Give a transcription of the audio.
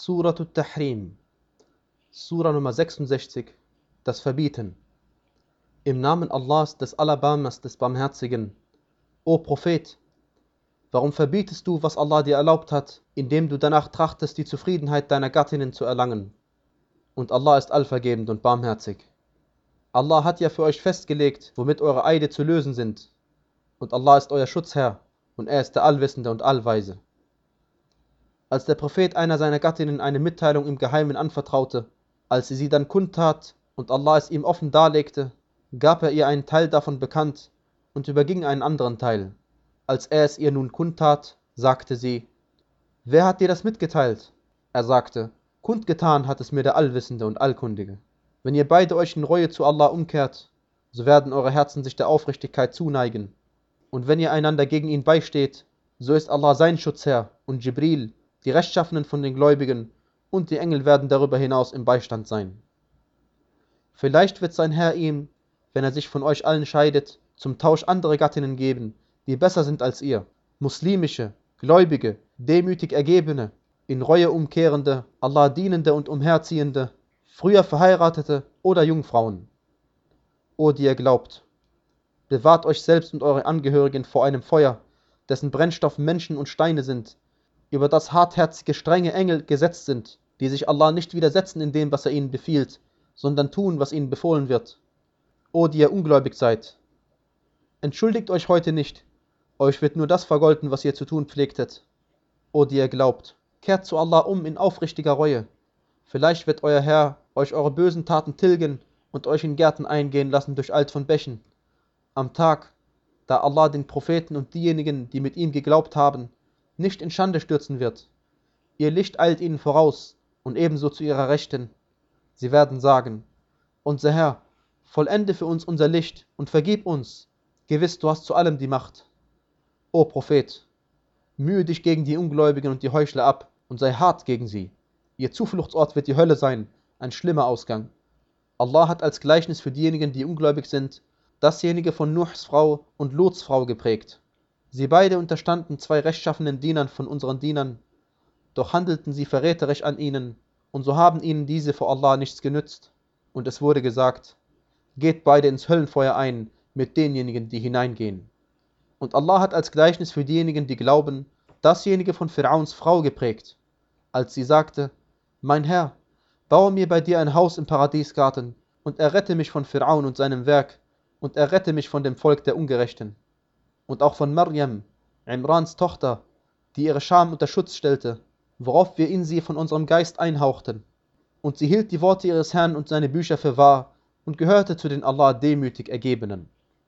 Surat al-Tahrim, Surah Nummer 66, das Verbieten. Im Namen Allahs, des Alabamas, des Barmherzigen. O Prophet, warum verbietest du, was Allah dir erlaubt hat, indem du danach trachtest, die Zufriedenheit deiner Gattinnen zu erlangen? Und Allah ist allvergebend und barmherzig. Allah hat ja für euch festgelegt, womit eure Eide zu lösen sind. Und Allah ist euer Schutzherr, und er ist der Allwissende und Allweise. Als der Prophet einer seiner Gattinnen eine Mitteilung im Geheimen anvertraute, als sie sie dann kundtat und Allah es ihm offen darlegte, gab er ihr einen Teil davon bekannt und überging einen anderen Teil. Als er es ihr nun kundtat, sagte sie, Wer hat dir das mitgeteilt? Er sagte, Kundgetan hat es mir der Allwissende und Allkundige. Wenn ihr beide euch in Reue zu Allah umkehrt, so werden eure Herzen sich der Aufrichtigkeit zuneigen. Und wenn ihr einander gegen ihn beisteht, so ist Allah sein Schutzherr und Jibril, die Rechtschaffenen von den Gläubigen und die Engel werden darüber hinaus im Beistand sein. Vielleicht wird sein Herr ihm, wenn er sich von euch allen scheidet, zum Tausch andere Gattinnen geben, die besser sind als ihr, muslimische, gläubige, demütig ergebene, in Reue umkehrende, Allah dienende und umherziehende, früher verheiratete oder Jungfrauen. O die ihr glaubt, bewahrt euch selbst und eure Angehörigen vor einem Feuer, dessen Brennstoff Menschen und Steine sind, über das hartherzige, strenge Engel gesetzt sind, die sich Allah nicht widersetzen in dem, was er ihnen befiehlt, sondern tun, was ihnen befohlen wird. O die ihr ungläubig seid! Entschuldigt euch heute nicht, euch wird nur das vergolten, was ihr zu tun pflegtet. O die ihr glaubt, kehrt zu Allah um in aufrichtiger Reue. Vielleicht wird euer Herr euch eure bösen Taten tilgen und euch in Gärten eingehen lassen durch Alt von Bächen. Am Tag, da Allah den Propheten und diejenigen, die mit ihm geglaubt haben, nicht in Schande stürzen wird. Ihr Licht eilt ihnen voraus und ebenso zu ihrer Rechten. Sie werden sagen, unser Herr, vollende für uns unser Licht und vergib uns, gewiss du hast zu allem die Macht. O Prophet, mühe dich gegen die Ungläubigen und die Heuchler ab und sei hart gegen sie. Ihr Zufluchtsort wird die Hölle sein, ein schlimmer Ausgang. Allah hat als Gleichnis für diejenigen, die ungläubig sind, dasjenige von Nuhs Frau und Lots Frau geprägt. Sie beide unterstanden zwei rechtschaffenen Dienern von unseren Dienern, doch handelten sie verräterisch an ihnen, und so haben ihnen diese vor Allah nichts genützt. Und es wurde gesagt, geht beide ins Höllenfeuer ein mit denjenigen, die hineingehen. Und Allah hat als Gleichnis für diejenigen, die glauben, dasjenige von Pharaons Frau geprägt, als sie sagte, mein Herr, baue mir bei dir ein Haus im Paradiesgarten und errette mich von Pharaon und seinem Werk und errette mich von dem Volk der Ungerechten und auch von Maryam, Imrans Tochter, die ihre Scham unter Schutz stellte, worauf wir in sie von unserem Geist einhauchten. Und sie hielt die Worte ihres Herrn und seine Bücher für wahr und gehörte zu den Allah demütig Ergebenen.